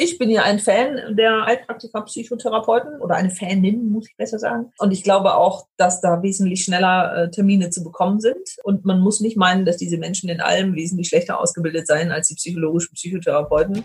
ich bin ja ein Fan der Heilpraktiker-Psychotherapeuten oder eine Fanin, muss ich besser sagen. Und ich glaube auch, dass da wesentlich schneller äh, Termine zu bekommen sind. Und man muss nicht meinen, dass diese Menschen in allem wesentlich schlechter ausgebildet seien als die psychologischen Psychotherapeuten.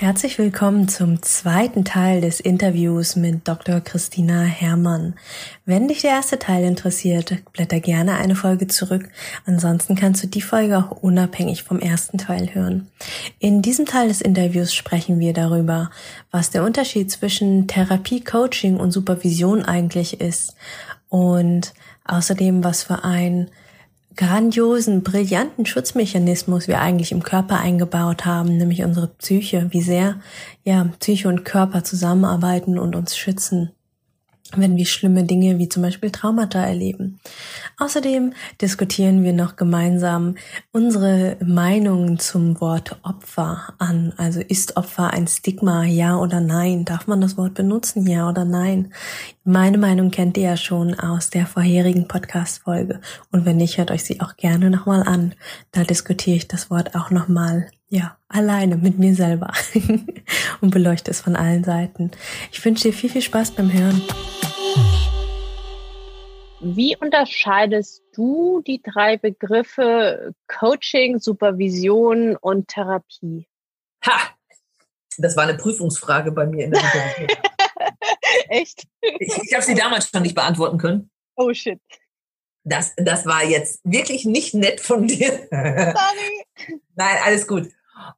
Herzlich willkommen zum zweiten Teil des Interviews mit Dr. Christina Herrmann. Wenn dich der erste Teil interessiert, blätter gerne eine Folge zurück. Ansonsten kannst du die Folge auch unabhängig vom ersten Teil hören. In diesem Teil des Interviews sprechen wir darüber, was der Unterschied zwischen Therapie, Coaching und Supervision eigentlich ist und außerdem, was für ein grandiosen, brillanten Schutzmechanismus wir eigentlich im Körper eingebaut haben, nämlich unsere Psyche, wie sehr ja Psyche und Körper zusammenarbeiten und uns schützen wenn wir schlimme Dinge wie zum Beispiel Traumata erleben. Außerdem diskutieren wir noch gemeinsam unsere Meinungen zum Wort Opfer an. Also ist Opfer ein Stigma, ja oder nein? Darf man das Wort benutzen, ja oder nein? Meine Meinung kennt ihr ja schon aus der vorherigen Podcast-Folge. Und wenn nicht, hört euch sie auch gerne nochmal an. Da diskutiere ich das Wort auch nochmal ja, alleine mit mir selber und beleuchte es von allen Seiten. Ich wünsche dir viel, viel Spaß beim Hören. Wie unterscheidest du die drei Begriffe Coaching, Supervision und Therapie? Ha! Das war eine Prüfungsfrage bei mir in der. Echt? Ich, ich habe sie damals schon nicht beantworten können. Oh shit. Das, das war jetzt wirklich nicht nett von dir. Sorry. Nein, alles gut.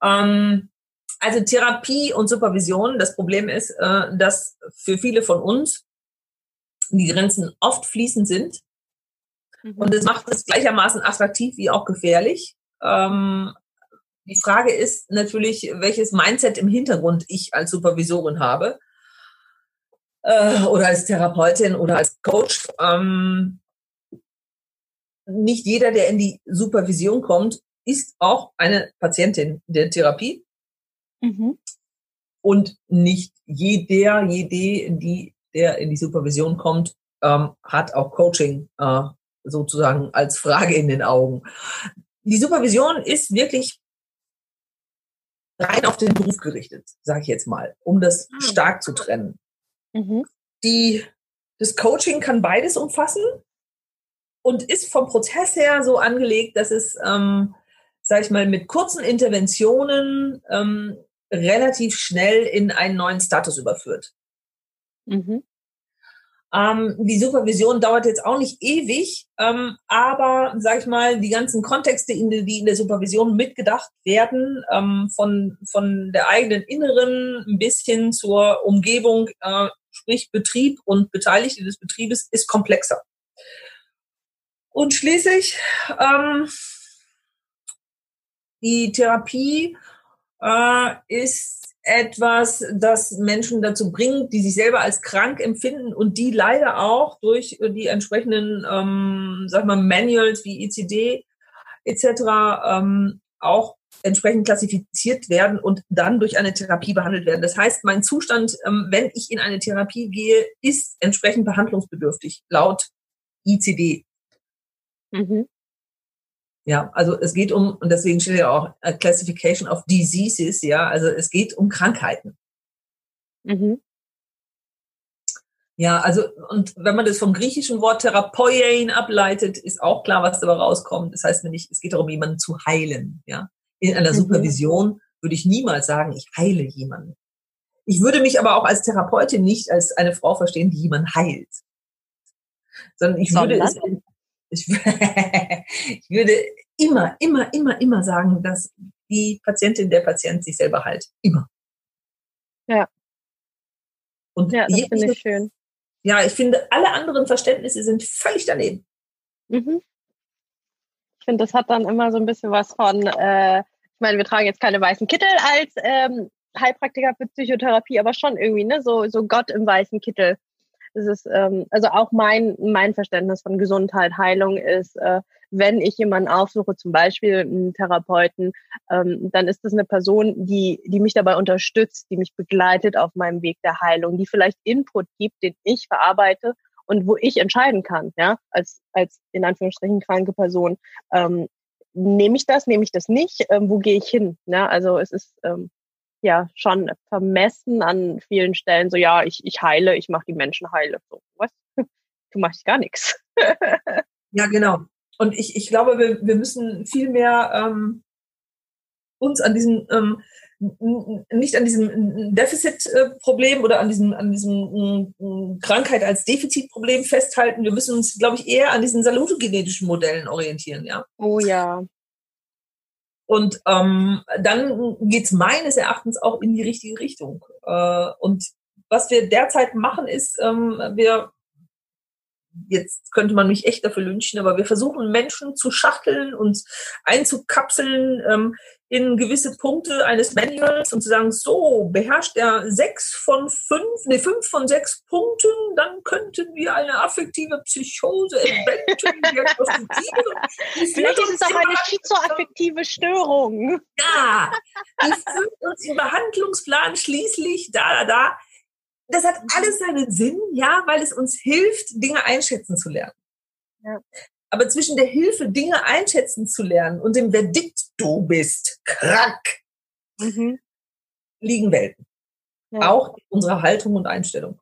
Ähm, also Therapie und Supervision, das Problem ist, äh, dass für viele von uns die Grenzen oft fließend sind. Mhm. Und es macht es gleichermaßen attraktiv wie auch gefährlich. Ähm, die Frage ist natürlich, welches Mindset im Hintergrund ich als Supervisorin habe äh, oder als Therapeutin oder als Coach. Ähm, nicht jeder, der in die Supervision kommt, ist auch eine Patientin der Therapie. Mhm. Und nicht jeder, jede, die, der in die Supervision kommt, ähm, hat auch Coaching äh, sozusagen als Frage in den Augen. Die Supervision ist wirklich rein auf den Beruf gerichtet, sage ich jetzt mal, um das ah. stark zu trennen. Mhm. Die, das Coaching kann beides umfassen und ist vom Prozess her so angelegt, dass es ähm, sage ich mal, mit kurzen Interventionen ähm, relativ schnell in einen neuen Status überführt. Mhm. Ähm, die Supervision dauert jetzt auch nicht ewig, ähm, aber sage ich mal, die ganzen Kontexte, in die, in der Supervision mitgedacht werden, ähm, von, von der eigenen Inneren ein bisschen zur Umgebung, äh, sprich Betrieb und Beteiligte des Betriebes, ist komplexer. Und schließlich ähm, die Therapie äh, ist etwas, das Menschen dazu bringt, die sich selber als krank empfinden und die leider auch durch die entsprechenden, ähm, sag mal, Manuals wie ICD etc. Ähm, auch entsprechend klassifiziert werden und dann durch eine Therapie behandelt werden. Das heißt, mein Zustand, ähm, wenn ich in eine Therapie gehe, ist entsprechend behandlungsbedürftig, laut ICD. Mhm. Ja, also es geht um, und deswegen steht ja auch a Classification of Diseases, ja, also es geht um Krankheiten. Mhm. Ja, also, und wenn man das vom griechischen Wort Therapeuen ableitet, ist auch klar, was dabei rauskommt. Das heißt nämlich, es geht darum, jemanden zu heilen, ja. In einer mhm. Supervision würde ich niemals sagen, ich heile jemanden. Ich würde mich aber auch als Therapeutin nicht als eine Frau verstehen, die jemanden heilt. Sondern ich Sondern? würde es, ich, ich würde immer, immer, immer, immer sagen, dass die Patientin, der Patient sich selber heilt. Immer. Ja. Und ja, das finde ich schön. Ja, ich finde, alle anderen Verständnisse sind völlig daneben. Mhm. Ich finde, das hat dann immer so ein bisschen was von, äh, ich meine, wir tragen jetzt keine weißen Kittel als ähm, Heilpraktiker für Psychotherapie, aber schon irgendwie, ne, so, so Gott im weißen Kittel. Es ist, ähm, also auch mein, mein Verständnis von Gesundheit, Heilung ist, äh, wenn ich jemanden aufsuche, zum Beispiel einen Therapeuten, ähm, dann ist das eine Person, die, die mich dabei unterstützt, die mich begleitet auf meinem Weg der Heilung, die vielleicht Input gibt, den ich verarbeite und wo ich entscheiden kann, ja, als, als in Anführungsstrichen kranke Person, ähm, nehme ich das, nehme ich das nicht, ähm, wo gehe ich hin? Ne? Also es ist ähm, ja schon vermessen an vielen Stellen, so ja, ich, ich heile, ich mache die Menschen heile. So, was? Du machst gar nichts. ja, genau. Und ich, ich glaube, wir, wir müssen viel mehr ähm, uns an diesem ähm, nicht an diesem Defizitproblem oder an diesem, an diesem Krankheit als Defizitproblem festhalten. Wir müssen uns, glaube ich, eher an diesen salutogenetischen Modellen orientieren, ja. Oh ja. Und ähm, dann geht's meines Erachtens auch in die richtige Richtung. Äh, und was wir derzeit machen, ist, ähm, wir jetzt könnte man mich echt dafür lynchen, aber wir versuchen Menschen zu schachteln und einzukapseln ähm, in gewisse Punkte eines Manuals und zu sagen, so, beherrscht er sechs von fünf, nee, fünf von sechs Punkten, dann könnten wir eine affektive Psychose eventuell diagnostizieren. Vielleicht ist es auch eine schizoaffektive Störung. Ja, die führt uns im Behandlungsplan schließlich da, da, da das hat alles seinen Sinn, ja, weil es uns hilft, Dinge einschätzen zu lernen. Ja. Aber zwischen der Hilfe, Dinge einschätzen zu lernen und dem Verdikt, du bist krank, mhm. liegen Welten. Ja. Auch in unserer Haltung und Einstellung.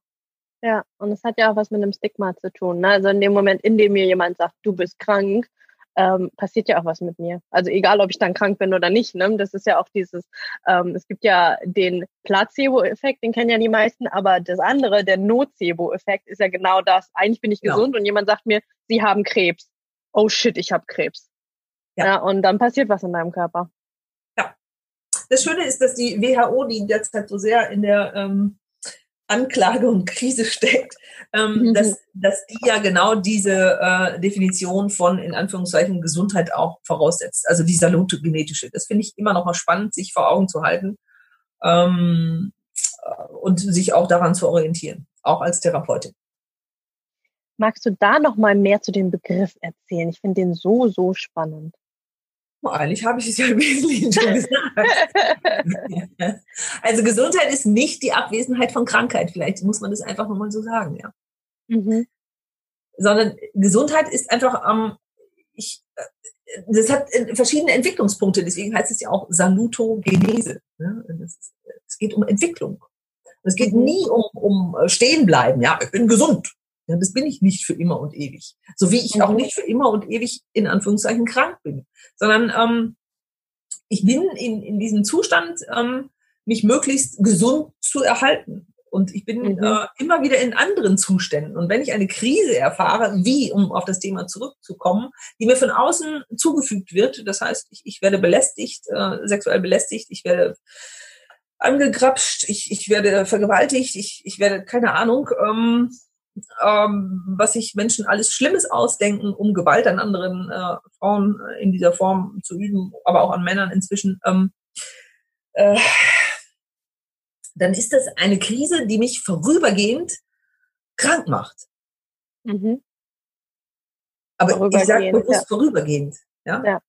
Ja, und es hat ja auch was mit einem Stigma zu tun. Ne? Also in dem Moment, in dem mir jemand sagt, du bist krank, ähm, passiert ja auch was mit mir. Also egal, ob ich dann krank bin oder nicht. Ne? Das ist ja auch dieses, ähm, es gibt ja den Placebo-Effekt, den kennen ja die meisten, aber das andere, der Nocebo-Effekt, ist ja genau das. Eigentlich bin ich genau. gesund und jemand sagt mir, Sie haben Krebs. Oh shit, ich habe Krebs. Ja. ja. Und dann passiert was in deinem Körper. Ja. Das Schöne ist, dass die WHO, die derzeit so sehr in der ähm, Anklage und Krise steckt, ähm, mhm. dass, dass die ja genau diese äh, Definition von in Anführungszeichen Gesundheit auch voraussetzt. Also die salutogenetische. Das finde ich immer noch mal spannend, sich vor Augen zu halten ähm, äh, und sich auch daran zu orientieren, auch als Therapeutin. Magst du da noch mal mehr zu dem Begriff erzählen? Ich finde den so, so spannend. Eigentlich habe ich es ja im Wesentlichen schon gesagt. also Gesundheit ist nicht die Abwesenheit von Krankheit. Vielleicht muss man das einfach nochmal so sagen, ja. Mhm. Sondern Gesundheit ist einfach am, ähm, ich, äh, das hat verschiedene Entwicklungspunkte. Deswegen heißt es ja auch Salutogenese. Ne? Es geht um Entwicklung. Es geht mhm. nie um, um äh, Stehenbleiben. Ja, ich bin gesund. Ja, das bin ich nicht für immer und ewig. So wie ich mhm. auch nicht für immer und ewig in Anführungszeichen krank bin, sondern ähm, ich bin in, in diesem Zustand, ähm, mich möglichst gesund zu erhalten. Und ich bin mhm. äh, immer wieder in anderen Zuständen. Und wenn ich eine Krise erfahre, wie, um auf das Thema zurückzukommen, die mir von außen zugefügt wird, das heißt, ich, ich werde belästigt, äh, sexuell belästigt, ich werde angegrapscht, ich, ich werde vergewaltigt, ich, ich werde, keine Ahnung, ähm, ähm, was sich Menschen alles Schlimmes ausdenken, um Gewalt an anderen äh, Frauen in dieser Form zu üben, aber auch an Männern inzwischen, ähm, äh, dann ist das eine Krise, die mich vorübergehend krank macht. Mhm. Aber ich sage bewusst ja. vorübergehend. Ja? ja?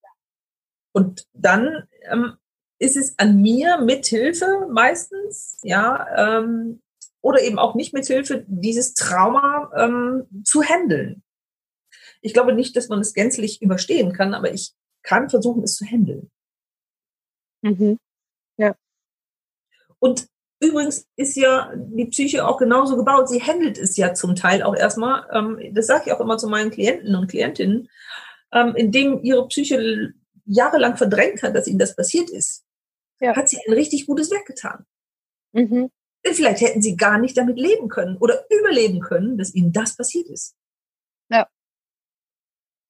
Und dann ähm, ist es an mir mithilfe meistens, ja, ähm, oder eben auch nicht mit Hilfe dieses Trauma ähm, zu handeln. Ich glaube nicht, dass man es gänzlich überstehen kann, aber ich kann versuchen, es zu handeln. Mhm. Ja. Und übrigens ist ja die Psyche auch genauso gebaut. Sie handelt es ja zum Teil auch erstmal, ähm, das sage ich auch immer zu meinen Klienten und Klientinnen, ähm, indem ihre Psyche jahrelang verdrängt hat, dass ihnen das passiert ist, ja. hat sie ein richtig gutes Werk getan. Mhm. Vielleicht hätten sie gar nicht damit leben können oder überleben können, dass ihnen das passiert ist. Ja.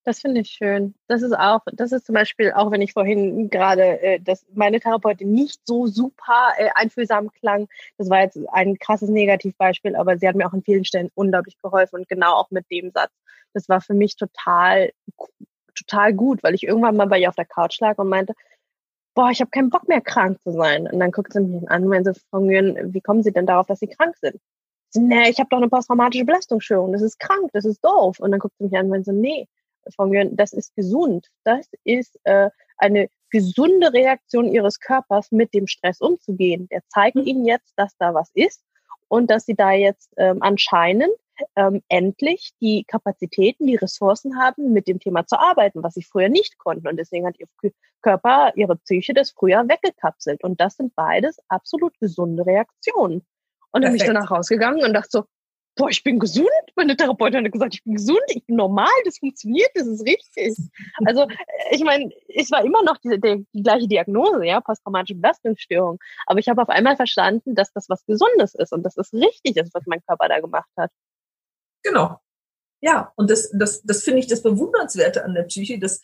Das finde ich schön. Das ist auch, das ist zum Beispiel, auch wenn ich vorhin gerade, äh, dass meine Therapeutin nicht so super äh, einfühlsam klang, das war jetzt ein krasses Negativbeispiel, aber sie hat mir auch an vielen Stellen unglaublich geholfen und genau auch mit dem Satz. Das war für mich total, total gut, weil ich irgendwann mal bei ihr auf der Couch lag und meinte, boah, ich habe keinen Bock mehr krank zu sein. Und dann guckt sie mich an und meinte, Frau Nguyen, wie kommen Sie denn darauf, dass Sie krank sind? nee, ich habe doch eine posttraumatische Belastungsstörung, das ist krank, das ist doof. Und dann guckt sie mich an und meint so, nee, das ist gesund. Das ist äh, eine gesunde Reaktion ihres Körpers, mit dem Stress umzugehen. Der zeigt mhm. ihnen jetzt, dass da was ist und dass sie da jetzt ähm, anscheinend ähm, endlich die Kapazitäten, die Ressourcen haben, mit dem Thema zu arbeiten, was sie früher nicht konnten. Und deswegen hat ihr Körper, ihre Psyche das früher weggekapselt. Und das sind beides absolut gesunde Reaktionen. Und dann bin ich danach rausgegangen und dachte so, boah, ich bin gesund. Meine Therapeutin hat gesagt, ich bin gesund, ich bin normal, das funktioniert, das ist richtig. Also äh, ich meine, es war immer noch die, die, die gleiche Diagnose, ja, posttraumatische Belastungsstörung. Aber ich habe auf einmal verstanden, dass das was Gesundes ist und dass es richtig ist, was mein Körper da gemacht hat. Genau. Ja, und das, das, das finde ich das Bewundernswerte an der Psyche, dass,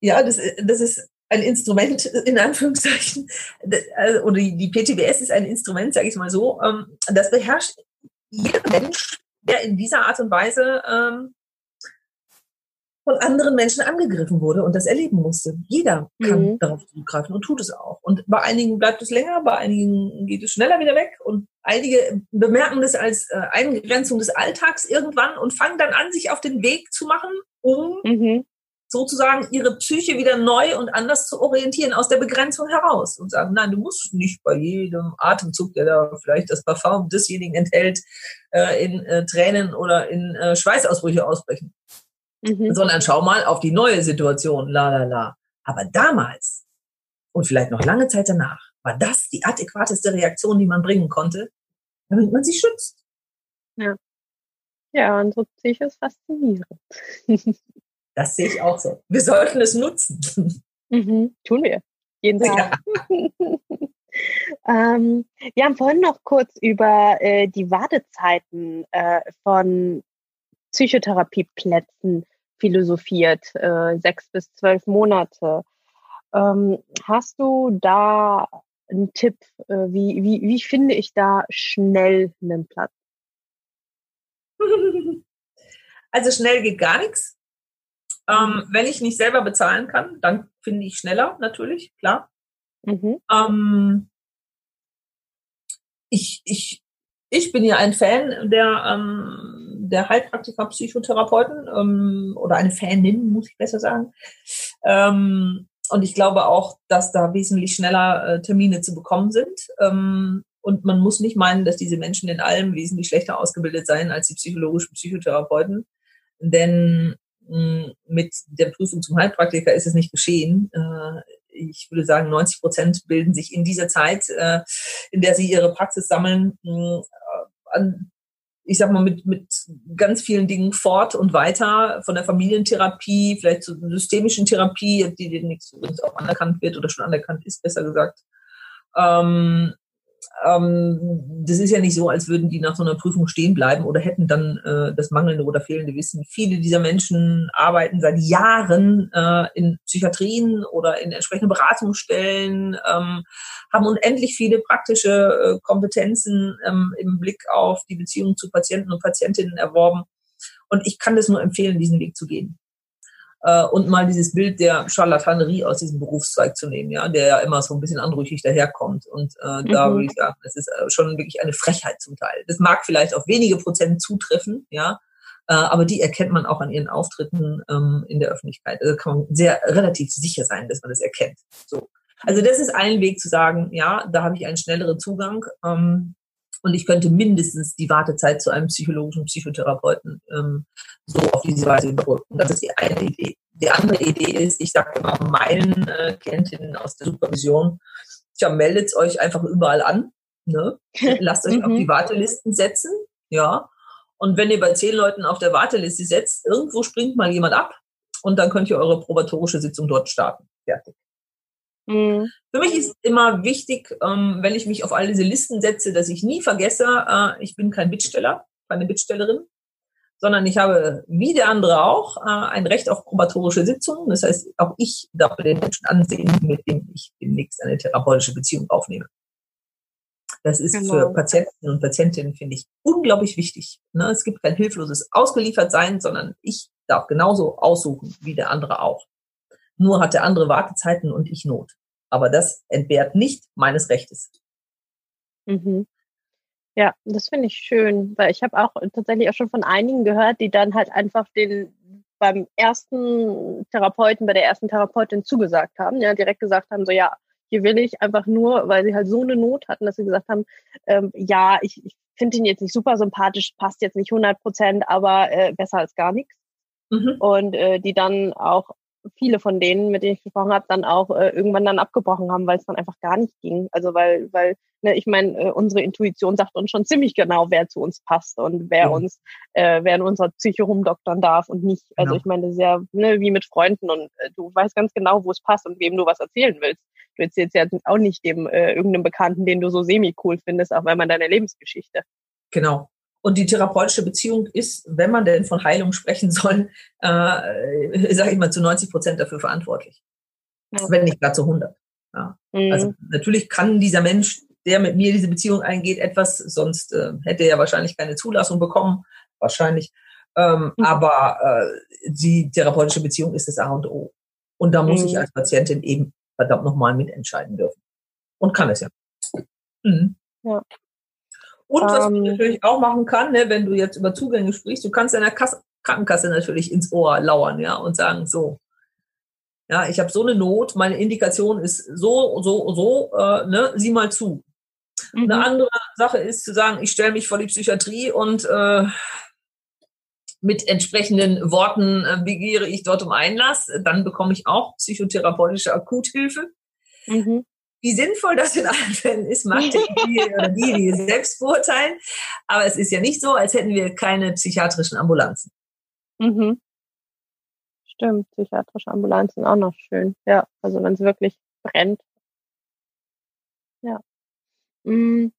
ja, das, das ist ein Instrument, in Anführungszeichen, äh, oder die PTBS ist ein Instrument, sage ich mal so, ähm, das beherrscht jeder Mensch, der in dieser Art und Weise ähm, von anderen Menschen angegriffen wurde und das erleben musste. Jeder kann mhm. darauf zugreifen und tut es auch. Und bei einigen bleibt es länger, bei einigen geht es schneller wieder weg und einige bemerken das als äh, Eingrenzung des Alltags irgendwann und fangen dann an, sich auf den Weg zu machen, um mhm sozusagen ihre Psyche wieder neu und anders zu orientieren aus der Begrenzung heraus und sagen, nein, du musst nicht bei jedem Atemzug, der da vielleicht das Parfum desjenigen enthält, äh, in äh, Tränen oder in äh, Schweißausbrüche ausbrechen, mhm. sondern schau mal auf die neue Situation, la la la. Aber damals und vielleicht noch lange Zeit danach war das die adäquateste Reaktion, die man bringen konnte, damit man sich schützt. Ja. Ja, unsere Psyche ist faszinierend. Das sehe ich auch so. Wir sollten es nutzen. Mhm, tun wir. Jeden Tag. Ja. ähm, wir haben vorhin noch kurz über äh, die Wartezeiten äh, von Psychotherapieplätzen philosophiert, äh, sechs bis zwölf Monate. Ähm, hast du da einen Tipp? Äh, wie, wie, wie finde ich da schnell einen Platz? Also schnell geht gar nichts. Ähm, wenn ich nicht selber bezahlen kann, dann finde ich schneller natürlich, klar. Mhm. Ähm, ich, ich, ich bin ja ein Fan der, ähm, der Heilpraktiker Psychotherapeuten ähm, oder eine Fanin, muss ich besser sagen. Ähm, und ich glaube auch, dass da wesentlich schneller äh, Termine zu bekommen sind. Ähm, und man muss nicht meinen, dass diese Menschen in allem wesentlich schlechter ausgebildet seien als die psychologischen Psychotherapeuten. Denn mit der Prüfung zum Heilpraktiker ist es nicht geschehen. Äh, ich würde sagen, 90 Prozent bilden sich in dieser Zeit, äh, in der sie ihre Praxis sammeln, äh, an, ich sag mal, mit, mit ganz vielen Dingen fort und weiter, von der Familientherapie, vielleicht zur systemischen Therapie, die demnächst übrigens auch anerkannt wird oder schon anerkannt ist, besser gesagt. Ähm, ähm, das ist ja nicht so, als würden die nach so einer Prüfung stehen bleiben oder hätten dann äh, das mangelnde oder fehlende Wissen. Viele dieser Menschen arbeiten seit Jahren äh, in Psychiatrien oder in entsprechenden Beratungsstellen, ähm, haben unendlich viele praktische äh, Kompetenzen ähm, im Blick auf die Beziehung zu Patienten und Patientinnen erworben. Und ich kann das nur empfehlen, diesen Weg zu gehen äh, und mal dieses Bild der Charlatanerie aus diesem Berufszweig zu nehmen, ja, der ja immer so ein bisschen anrüchig daherkommt. Und äh, mhm. da würde ich sagen, das ist äh, schon wirklich eine Frechheit zum Teil. Das mag vielleicht auf wenige Prozent zutreffen, ja, äh, aber die erkennt man auch an ihren Auftritten ähm, in der Öffentlichkeit. Also kann man sehr relativ sicher sein, dass man das erkennt. So. Also das ist ein Weg zu sagen, ja, da habe ich einen schnelleren Zugang. Ähm, und ich könnte mindestens die Wartezeit zu einem psychologischen Psychotherapeuten ähm, so auf diese Weise überbrücken. Das ist die eine Idee. Die andere Idee ist, ich sage immer meinen äh, Klientinnen aus der Supervision, ja, meldet euch einfach überall an. Ne? Lasst euch auf die mhm. Wartelisten setzen. Ja. Und wenn ihr bei zehn Leuten auf der Warteliste setzt, irgendwo springt mal jemand ab und dann könnt ihr eure probatorische Sitzung dort starten. Fertig. Mhm. Für mich ist immer wichtig, ähm, wenn ich mich auf all diese Listen setze, dass ich nie vergesse, äh, ich bin kein Bittsteller, keine Bittstellerin, sondern ich habe, wie der andere auch, äh, ein Recht auf probatorische Sitzungen. Das heißt, auch ich darf den Menschen ansehen, mit dem ich demnächst eine therapeutische Beziehung aufnehme. Das ist genau. für Patienten und Patientinnen, finde ich, unglaublich wichtig. Ne? Es gibt kein hilfloses Ausgeliefertsein, sondern ich darf genauso aussuchen wie der andere auch. Nur hat der andere Wartezeiten und ich Not. Aber das entbehrt nicht meines Rechtes. Mhm. Ja, das finde ich schön, weil ich habe auch tatsächlich auch schon von einigen gehört, die dann halt einfach den beim ersten Therapeuten, bei der ersten Therapeutin zugesagt haben, ja, direkt gesagt haben, so ja, hier will ich einfach nur, weil sie halt so eine Not hatten, dass sie gesagt haben, ähm, ja, ich, ich finde ihn jetzt nicht super sympathisch, passt jetzt nicht 100 Prozent, aber äh, besser als gar nichts. Mhm. Und äh, die dann auch viele von denen, mit denen ich gesprochen habe, dann auch äh, irgendwann dann abgebrochen haben, weil es dann einfach gar nicht ging. Also weil, weil, ne, ich meine, äh, unsere Intuition sagt uns schon ziemlich genau, wer zu uns passt und wer ja. uns, äh, wer in unserer Psyche rumdoktern darf und nicht. Also ja. ich meine, das ist ja ne, wie mit Freunden und äh, du weißt ganz genau, wo es passt und wem du was erzählen willst. Du erzählst ja auch nicht dem äh, irgendeinem Bekannten, den du so semi-cool findest, auch wenn man deine Lebensgeschichte. Genau. Und die therapeutische Beziehung ist, wenn man denn von Heilung sprechen soll, äh, sage ich mal, zu 90 Prozent dafür verantwortlich. Ja. Wenn nicht gar zu 100. Ja. Mhm. Also natürlich kann dieser Mensch, der mit mir diese Beziehung eingeht, etwas, sonst äh, hätte er wahrscheinlich keine Zulassung bekommen. Wahrscheinlich. Ähm, mhm. Aber äh, die therapeutische Beziehung ist das A und O. Und da muss mhm. ich als Patientin eben verdammt nochmal mitentscheiden dürfen. Und kann es ja. Mhm. Ja. Und was man ähm. natürlich auch machen kann, ne, wenn du jetzt über Zugänge sprichst, du kannst deiner Kasse, Krankenkasse natürlich ins Ohr lauern, ja, und sagen, so, ja, ich habe so eine Not, meine Indikation ist so, so, so, äh, ne, sieh mal zu. Mhm. Eine andere Sache ist zu sagen, ich stelle mich vor die Psychiatrie und äh, mit entsprechenden Worten äh, begehre ich dort um Einlass, dann bekomme ich auch psychotherapeutische Akuthilfe. Mhm. Wie sinnvoll das in allen Fällen ist, macht die oder die, die selbst beurteilen. Aber es ist ja nicht so, als hätten wir keine psychiatrischen Ambulanzen. Mhm. Stimmt, psychiatrische Ambulanzen auch noch schön. Ja, also wenn es wirklich brennt. Ja. Mhm.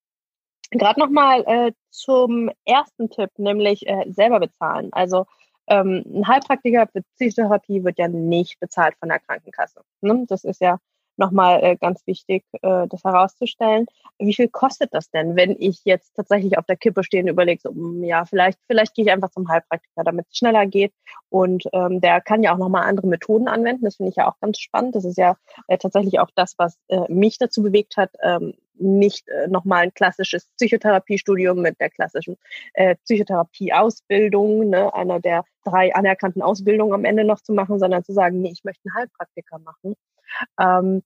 Gerade nochmal äh, zum ersten Tipp, nämlich äh, selber bezahlen. Also ähm, ein Heilpraktiker für Psychotherapie wird ja nicht bezahlt von der Krankenkasse. Ne? Das ist ja nochmal äh, ganz wichtig, äh, das herauszustellen. Wie viel kostet das denn, wenn ich jetzt tatsächlich auf der Kippe stehe und überlege, so, hm, ja, vielleicht, vielleicht gehe ich einfach zum Heilpraktiker, damit es schneller geht. Und ähm, der kann ja auch nochmal andere Methoden anwenden. Das finde ich ja auch ganz spannend. Das ist ja äh, tatsächlich auch das, was äh, mich dazu bewegt hat, ähm, nicht äh, nochmal ein klassisches Psychotherapiestudium mit der klassischen äh, Psychotherapieausbildung, ne, einer der drei anerkannten Ausbildungen am Ende noch zu machen, sondern zu sagen, nee, ich möchte einen Heilpraktiker machen. Ähm,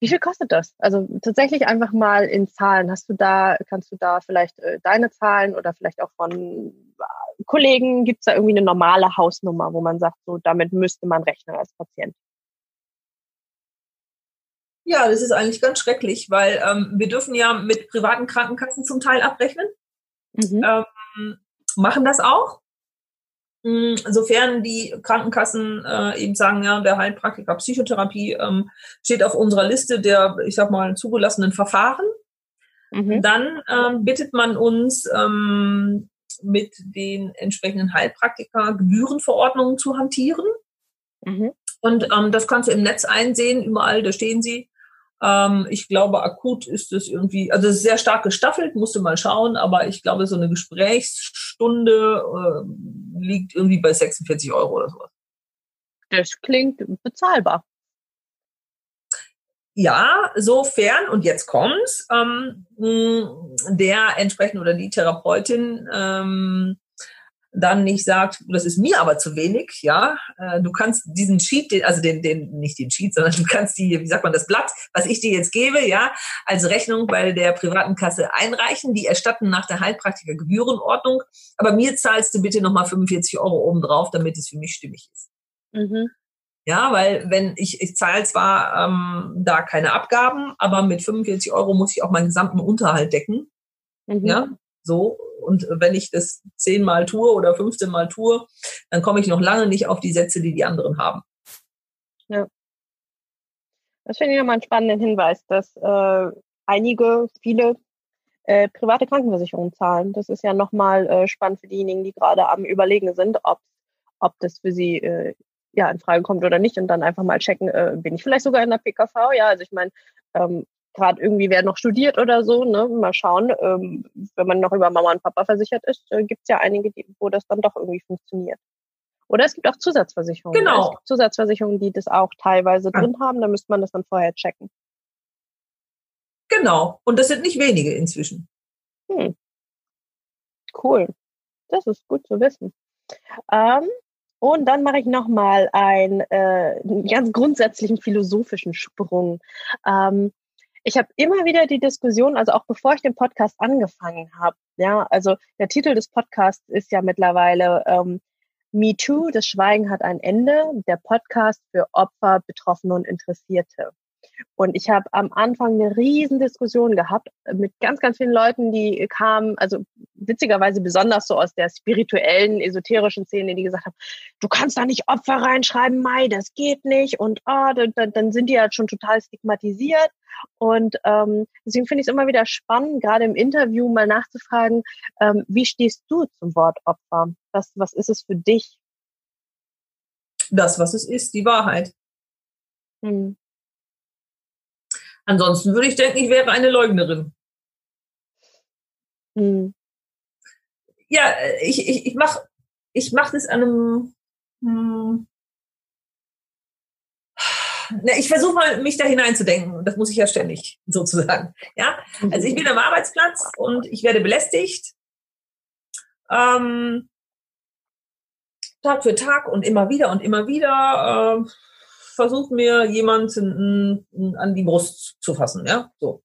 wie viel kostet das? Also tatsächlich einfach mal in Zahlen. Hast du da, kannst du da vielleicht äh, deine Zahlen oder vielleicht auch von äh, Kollegen, gibt es da irgendwie eine normale Hausnummer, wo man sagt, so damit müsste man rechnen als Patient? Ja, das ist eigentlich ganz schrecklich, weil ähm, wir dürfen ja mit privaten Krankenkassen zum Teil abrechnen. Mhm. Ähm, machen das auch. Hm, sofern die Krankenkassen äh, eben sagen, ja, der Heilpraktiker Psychotherapie ähm, steht auf unserer Liste der, ich sag mal, zugelassenen Verfahren, mhm. dann ähm, bittet man uns ähm, mit den entsprechenden Heilpraktiker Gebührenverordnungen zu hantieren. Mhm. Und ähm, das kannst du im Netz einsehen, überall, da stehen sie. Ähm, ich glaube, akut ist es irgendwie, also es ist sehr stark gestaffelt, musst du mal schauen, aber ich glaube, so eine Gesprächsstunde äh, liegt irgendwie bei 46 Euro oder sowas. Das klingt bezahlbar. Ja, sofern, und jetzt kommt's, ähm, der entsprechende oder die Therapeutin ähm, dann nicht sagt, das ist mir aber zu wenig, ja, äh, du kannst diesen Sheet, also den, den, nicht den Sheet, sondern du kannst die, wie sagt man, das Blatt, was ich dir jetzt gebe, ja, als Rechnung bei der privaten Kasse einreichen, die erstatten nach der Heilpraktiker Gebührenordnung, aber mir zahlst du bitte nochmal 45 Euro obendrauf, damit es für mich stimmig ist. Mhm. Ja, weil wenn ich, ich zahle zwar ähm, da keine Abgaben, aber mit 45 Euro muss ich auch meinen gesamten Unterhalt decken. Mhm. Ja, so, und wenn ich das zehnmal tue oder 15 Mal tue, dann komme ich noch lange nicht auf die Sätze, die die anderen haben. Ja. Das finde ich nochmal einen spannenden Hinweis, dass äh, einige, viele äh, private Krankenversicherungen zahlen. Das ist ja nochmal äh, spannend für diejenigen, die gerade am Überlegen sind, ob, ob das für sie äh, ja, in Frage kommt oder nicht und dann einfach mal checken, äh, bin ich vielleicht sogar in der PKV? Ja, also ich meine, ähm, gerade irgendwie wer noch studiert oder so, ne? Mal schauen. Ähm, wenn man noch über Mama und Papa versichert ist, äh, gibt es ja einige, die, wo das dann doch irgendwie funktioniert. Oder es gibt auch Zusatzversicherungen. Genau. Zusatzversicherungen, die das auch teilweise ja. drin haben, da müsste man das dann vorher checken. Genau. Und das sind nicht wenige inzwischen. Hm. Cool. Das ist gut zu wissen. Ähm, und dann mache ich nochmal ein, äh, einen ganz grundsätzlichen philosophischen Sprung. Ähm, ich habe immer wieder die Diskussion, also auch bevor ich den Podcast angefangen habe, ja, also der Titel des Podcasts ist ja mittlerweile ähm, Me Too, das Schweigen hat ein Ende, der Podcast für Opfer, Betroffene und Interessierte. Und ich habe am Anfang eine riesen Diskussion gehabt mit ganz, ganz vielen Leuten, die kamen, also witzigerweise besonders so aus der spirituellen, esoterischen Szene, die gesagt haben, du kannst da nicht Opfer reinschreiben, Mai, das geht nicht. Und oh, dann, dann sind die ja halt schon total stigmatisiert. Und ähm, deswegen finde ich es immer wieder spannend, gerade im Interview mal nachzufragen, ähm, wie stehst du zum Wort Opfer? Was, was ist es für dich? Das, was es ist, die Wahrheit. Hm. Ansonsten würde ich denken, ich wäre eine Leugnerin. Hm. Ja, ich, ich, ich mache ich mach das an einem. Hm, na, ich versuche mal, mich da hineinzudenken. Das muss ich ja ständig sozusagen. Ja, also ich bin am Arbeitsplatz und ich werde belästigt. Ähm, Tag für Tag und immer wieder und immer wieder. Äh, versucht mir jemand an die Brust zu fassen, ja, so.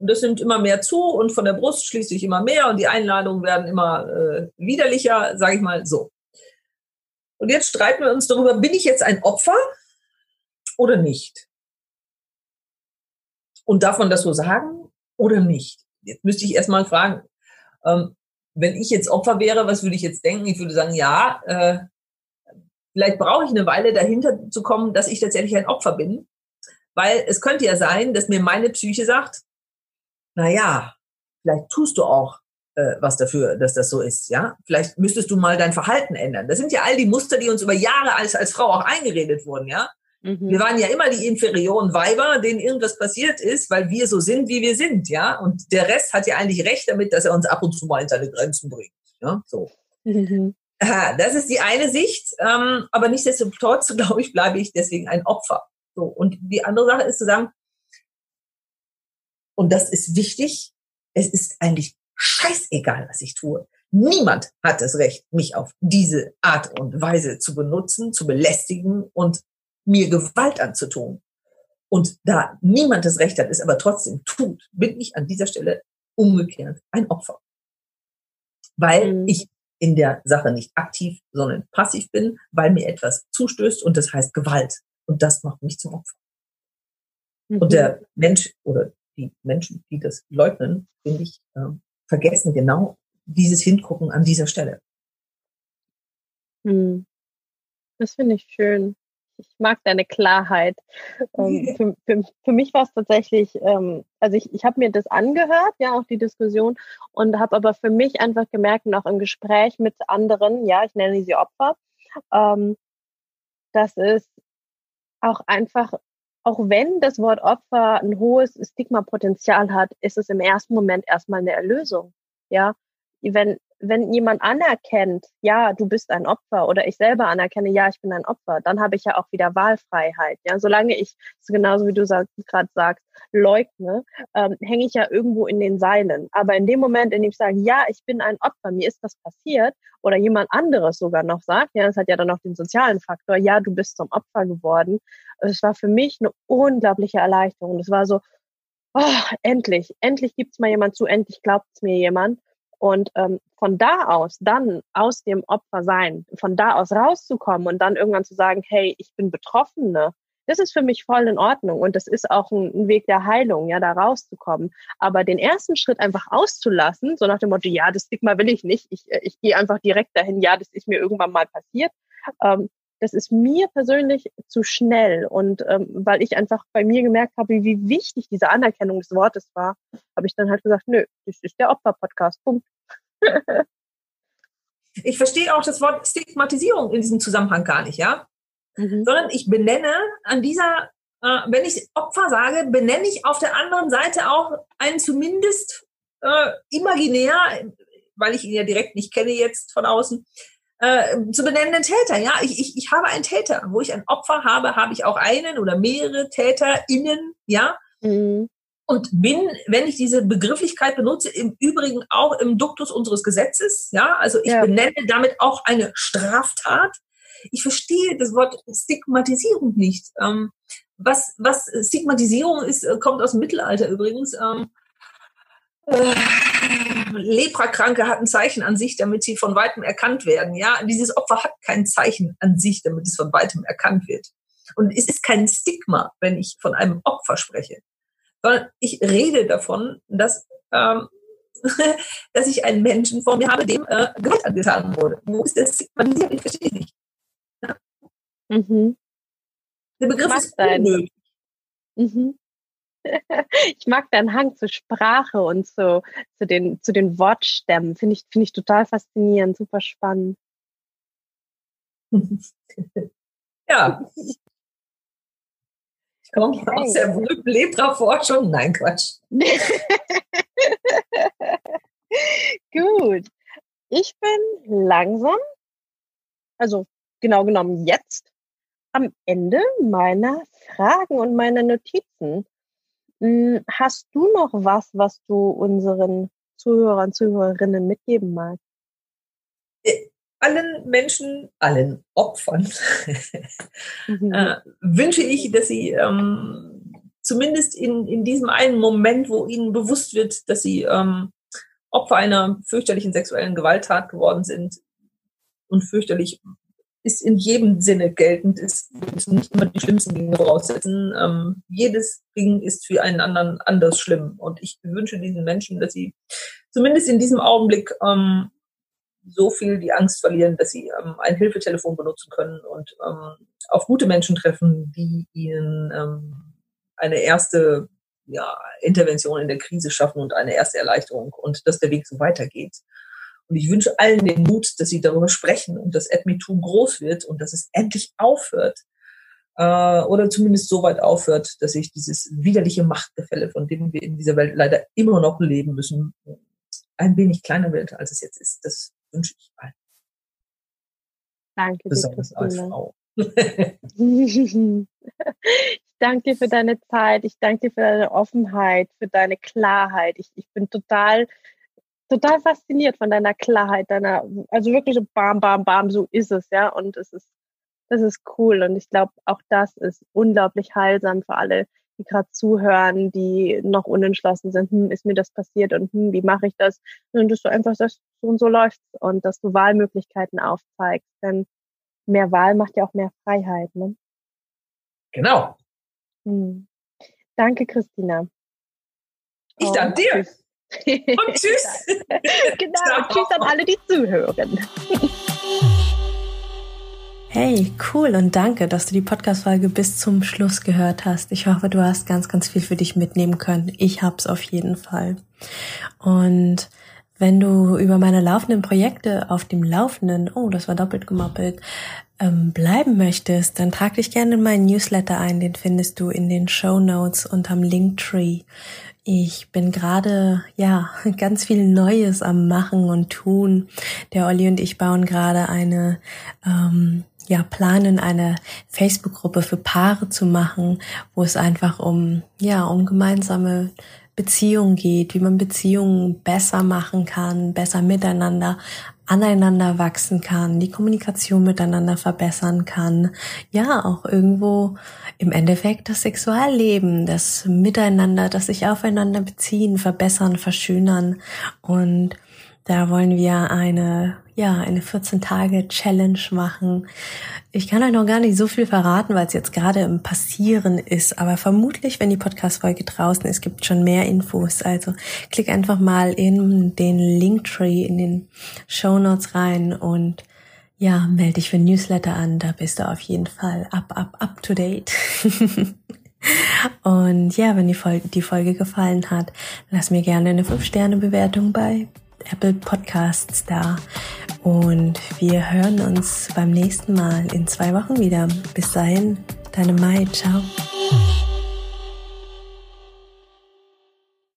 Und das nimmt immer mehr zu und von der Brust schließt sich immer mehr und die Einladungen werden immer äh, widerlicher, sage ich mal so. Und jetzt streiten wir uns darüber, bin ich jetzt ein Opfer oder nicht? Und man das so sagen oder nicht? Jetzt müsste ich erstmal fragen, ähm, wenn ich jetzt Opfer wäre, was würde ich jetzt denken? Ich würde sagen, ja, äh, Vielleicht brauche ich eine Weile dahinter zu kommen, dass ich tatsächlich ein Opfer bin. Weil es könnte ja sein, dass mir meine Psyche sagt, na ja, vielleicht tust du auch äh, was dafür, dass das so ist, ja? Vielleicht müsstest du mal dein Verhalten ändern. Das sind ja all die Muster, die uns über Jahre als, als Frau auch eingeredet wurden, ja? Mhm. Wir waren ja immer die inferioren Weiber, denen irgendwas passiert ist, weil wir so sind, wie wir sind, ja? Und der Rest hat ja eigentlich recht damit, dass er uns ab und zu mal in seine Grenzen bringt, ja? So. Mhm. Das ist die eine Sicht, ähm, aber nichtsdestotrotz, glaube ich, bleibe ich deswegen ein Opfer. So, und die andere Sache ist zu sagen, und das ist wichtig, es ist eigentlich scheißegal, was ich tue. Niemand hat das Recht, mich auf diese Art und Weise zu benutzen, zu belästigen und mir Gewalt anzutun. Und da niemand das Recht hat, es aber trotzdem tut, bin ich an dieser Stelle umgekehrt ein Opfer. Weil mhm. ich in der Sache nicht aktiv, sondern passiv bin, weil mir etwas zustößt und das heißt Gewalt. Und das macht mich zum Opfer. Mhm. Und der Mensch oder die Menschen, die das leugnen, finde ich, äh, vergessen genau dieses Hingucken an dieser Stelle. Mhm. Das finde ich schön ich mag deine Klarheit. Ähm, für, für, für, mich war es tatsächlich, ähm, also ich, ich habe mir das angehört, ja, auch die Diskussion, und habe aber für mich einfach gemerkt, und auch im Gespräch mit anderen, ja, ich nenne sie Opfer, ähm, dass es auch einfach, auch wenn das Wort Opfer ein hohes Stigma-Potenzial hat, ist es im ersten Moment erstmal eine Erlösung. Ja, wenn, wenn jemand anerkennt, ja, du bist ein Opfer oder ich selber anerkenne, ja, ich bin ein Opfer, dann habe ich ja auch wieder Wahlfreiheit. Ja, solange ich, genauso wie du gerade sagst, leugne, ähm, hänge ich ja irgendwo in den Seilen. Aber in dem Moment, in dem ich sage, ja, ich bin ein Opfer, mir ist das passiert, oder jemand anderes sogar noch sagt, ja, das hat ja dann noch den sozialen Faktor, ja, du bist zum Opfer geworden. Es war für mich eine unglaubliche Erleichterung. Es war so, oh, endlich, endlich gibt's mal jemand zu, endlich glaubt's mir jemand. Und ähm, von da aus, dann aus dem Opfer sein, von da aus rauszukommen und dann irgendwann zu sagen, hey, ich bin Betroffene, das ist für mich voll in Ordnung und das ist auch ein, ein, Weg der Heilung, ja, da rauszukommen. Aber den ersten Schritt einfach auszulassen, so nach dem Motto, ja, das Stigma will ich nicht, ich, äh, ich gehe einfach direkt dahin, ja, das ist mir irgendwann mal passiert, ähm, das ist mir persönlich zu schnell. Und ähm, weil ich einfach bei mir gemerkt habe, wie wichtig diese Anerkennung des Wortes war, habe ich dann halt gesagt, nö, das ist der Opfer-Podcast. Punkt. ich verstehe auch das Wort Stigmatisierung in diesem Zusammenhang gar nicht, ja? Mhm. Sondern ich benenne an dieser, äh, wenn ich Opfer sage, benenne ich auf der anderen Seite auch einen zumindest äh, imaginär, weil ich ihn ja direkt nicht kenne jetzt von außen, äh, zu benennenden Täter. Ja, ich, ich, ich habe einen Täter. Wo ich ein Opfer habe, habe ich auch einen oder mehrere TäterInnen, ja. Mhm. und bin, wenn ich diese Begrifflichkeit benutze, im Übrigen auch im Duktus unseres Gesetzes. Ja, also ich ja. benenne damit auch eine Straftat. Ich verstehe das Wort Stigmatisierung nicht. Ähm, was, was Stigmatisierung ist, äh, kommt aus dem Mittelalter übrigens. Ähm, äh, Leprakranke hatten Zeichen an sich, damit sie von weitem erkannt werden. Ja, dieses Opfer hat kein Zeichen an sich, damit es von weitem erkannt wird. Und es ist kein Stigma, wenn ich von einem Opfer spreche sondern ich rede davon, dass, ähm, dass ich einen Menschen vor mir habe, dem äh, Gewalt angetan wurde. Wo ist das stigmatisiert? Ich verstehe nicht. Ja? Mhm. Der Begriff ist unnötig. Mhm. ich mag deinen Hang zur Sprache und zu, zu, den, zu den Wortstämmen. Finde ich, finde ich total faszinierend, super spannend. ja, ich komme okay. aus der Lepra-Forschung. Nein, Quatsch. Gut. Ich bin langsam, also genau genommen jetzt, am Ende meiner Fragen und meiner Notizen. Hm, hast du noch was, was du unseren Zuhörern, Zuhörerinnen mitgeben magst? Äh, allen Menschen, allen Opfern mhm. äh, wünsche ich, dass sie ähm, zumindest in, in diesem einen Moment, wo ihnen bewusst wird, dass sie ähm, Opfer einer fürchterlichen sexuellen Gewalttat geworden sind und fürchterlich ist in jedem Sinne geltend, ist, ist nicht immer die schlimmsten Dinge voraussetzen. Ähm, jedes Ding ist für einen anderen anders schlimm. Und ich wünsche diesen Menschen, dass sie zumindest in diesem Augenblick ähm, so viel die Angst verlieren, dass sie ähm, ein Hilfetelefon benutzen können und ähm, auf gute Menschen treffen, die ihnen ähm, eine erste ja, Intervention in der Krise schaffen und eine erste Erleichterung und dass der Weg so weitergeht. Und ich wünsche allen den Mut, dass sie darüber sprechen und dass AdMeToo groß wird und dass es endlich aufhört äh, oder zumindest so weit aufhört, dass sich dieses widerliche Machtgefälle, von dem wir in dieser Welt leider immer noch leben müssen, ein wenig kleiner wird, als es jetzt ist. Das wünsche ich allen. Danke Besonders als Frau. ich danke dir für deine Zeit, ich danke dir für deine Offenheit, für deine Klarheit. Ich, ich bin total, total fasziniert von deiner Klarheit, deiner, also wirklich so bam, bam, bam, so ist es, ja. Und es ist, das ist cool. Und ich glaube, auch das ist unglaublich heilsam für alle, die gerade zuhören, die noch unentschlossen sind, hm, ist mir das passiert und hm, wie mache ich das? Und dass du einfach sagst, so und so läuft und dass du Wahlmöglichkeiten aufzeigst. Denn mehr Wahl macht ja auch mehr Freiheit. Ne? Genau. Hm. Danke, Christina. Ich danke dir. Und tschüss. genau. Tschüss an alle, die zuhören. Hey, cool und danke, dass du die Podcast-Folge bis zum Schluss gehört hast. Ich hoffe, du hast ganz, ganz viel für dich mitnehmen können. Ich hab's auf jeden Fall. Und wenn du über meine laufenden Projekte auf dem Laufenden, oh, das war doppelt gemoppelt, ähm, bleiben möchtest, dann trag dich gerne in meinen Newsletter ein. Den findest du in den Show Notes unterm Linktree. Ich bin gerade, ja, ganz viel Neues am Machen und Tun. Der Olli und ich bauen gerade eine ähm, ja planen, eine Facebook-Gruppe für Paare zu machen, wo es einfach um ja um gemeinsame Beziehungen geht, wie man Beziehungen besser machen kann, besser miteinander aneinander wachsen kann, die Kommunikation miteinander verbessern kann, ja, auch irgendwo im Endeffekt das Sexualleben, das Miteinander, das sich aufeinander beziehen, verbessern, verschönern. Und da wollen wir eine, ja, eine 14 Tage Challenge machen. Ich kann euch noch gar nicht so viel verraten, weil es jetzt gerade im Passieren ist. Aber vermutlich, wenn die Podcast-Folge draußen ist, gibt schon mehr Infos. Also klick einfach mal in den Linktree, in den Show Notes rein und ja, melde dich für Newsletter an. Da bist du auf jeden Fall up, up, up to date. und ja, wenn die Folge, die Folge gefallen hat, lass mir gerne eine 5-Sterne-Bewertung bei Apple Podcasts da. Und wir hören uns beim nächsten Mal in zwei Wochen wieder. Bis dahin, deine Mai. Ciao.